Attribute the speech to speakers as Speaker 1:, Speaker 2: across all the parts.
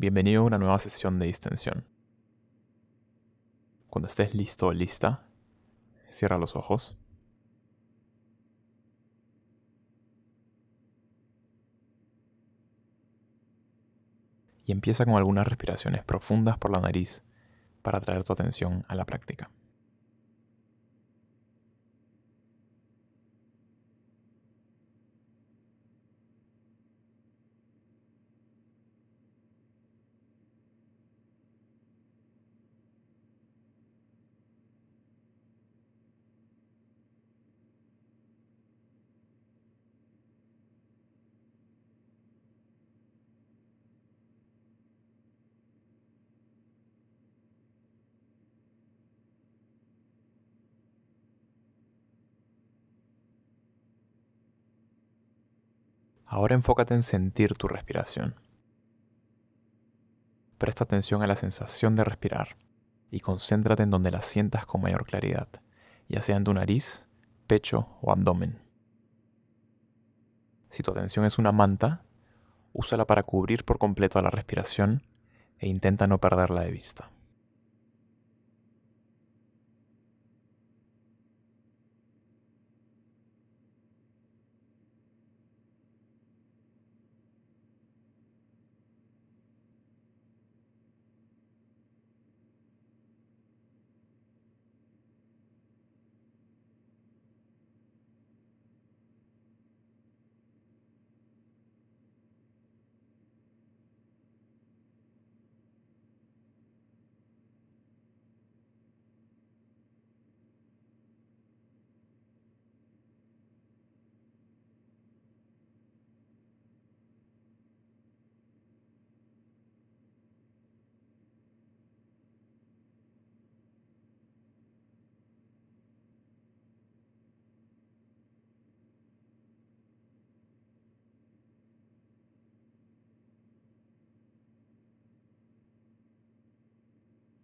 Speaker 1: Bienvenido a una nueva sesión de distensión. Cuando estés listo o lista, cierra los ojos. Y empieza con algunas respiraciones profundas por la nariz para traer tu atención a la práctica. Ahora enfócate en sentir tu respiración. Presta atención a la sensación de respirar y concéntrate en donde la sientas con mayor claridad, ya sea en tu nariz, pecho o abdomen. Si tu atención es una manta, úsala para cubrir por completo la respiración e intenta no perderla de vista.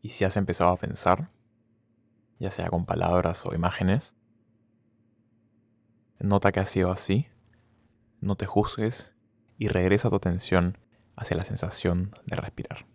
Speaker 1: Y si has empezado a pensar, ya sea con palabras o imágenes, nota que ha sido así, no te juzgues y regresa tu atención hacia la sensación de respirar.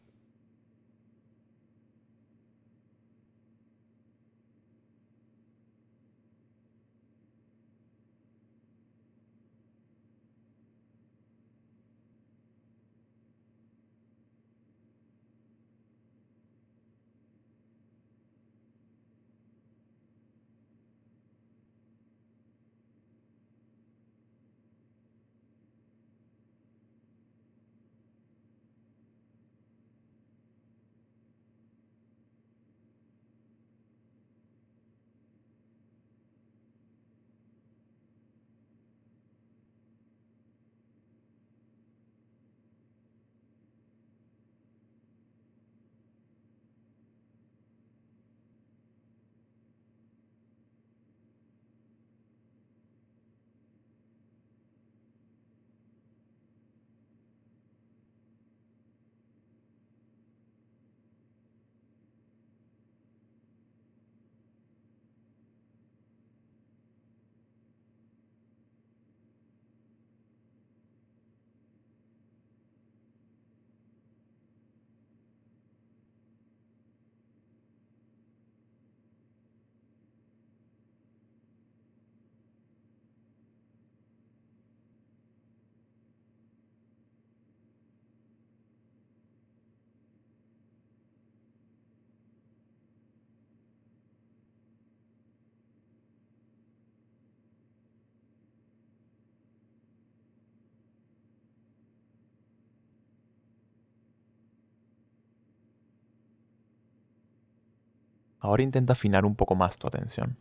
Speaker 1: Ahora intenta afinar un poco más tu atención.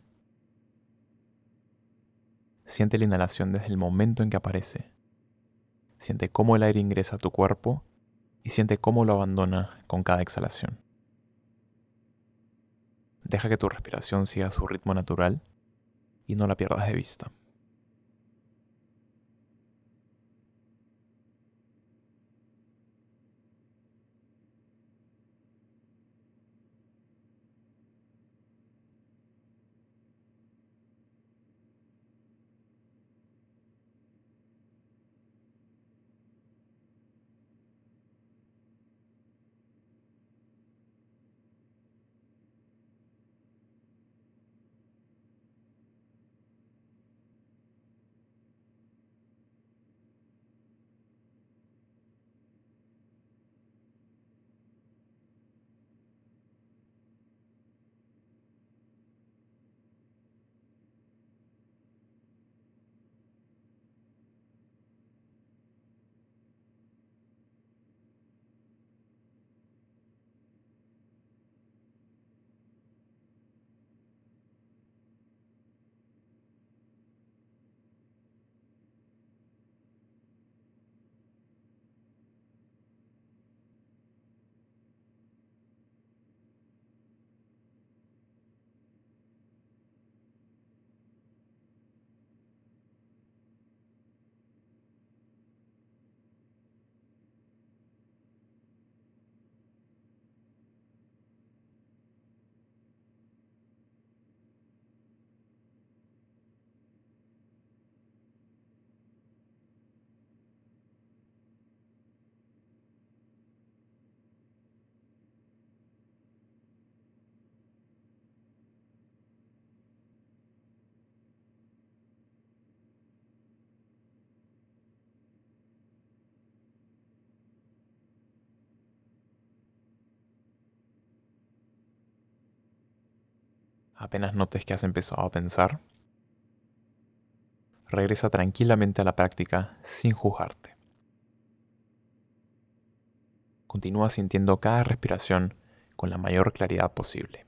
Speaker 1: Siente la inhalación desde el momento en que aparece. Siente cómo el aire ingresa a tu cuerpo y siente cómo lo abandona con cada exhalación. Deja que tu respiración siga su ritmo natural y no la pierdas de vista. Apenas notes que has empezado a pensar, regresa tranquilamente a la práctica sin juzgarte. Continúa sintiendo cada respiración con la mayor claridad posible.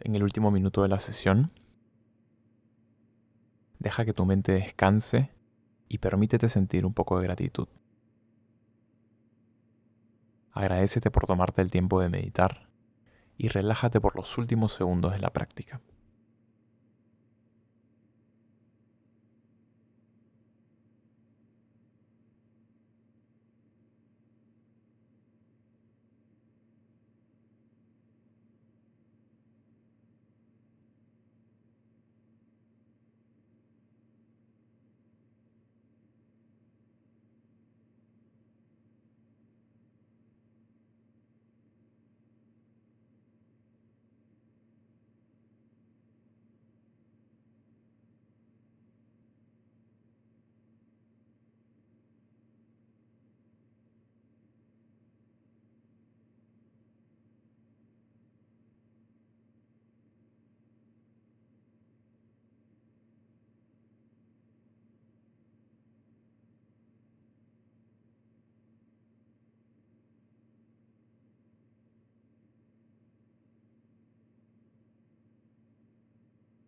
Speaker 1: En el último minuto de la sesión. Deja que tu mente descanse y permítete sentir un poco de gratitud. Agradecete por tomarte el tiempo de meditar y relájate por los últimos segundos de la práctica.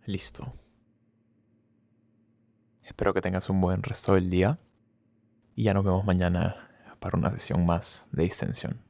Speaker 1: Listo. Espero que tengas un buen resto del día y ya nos vemos mañana para una sesión más de distensión.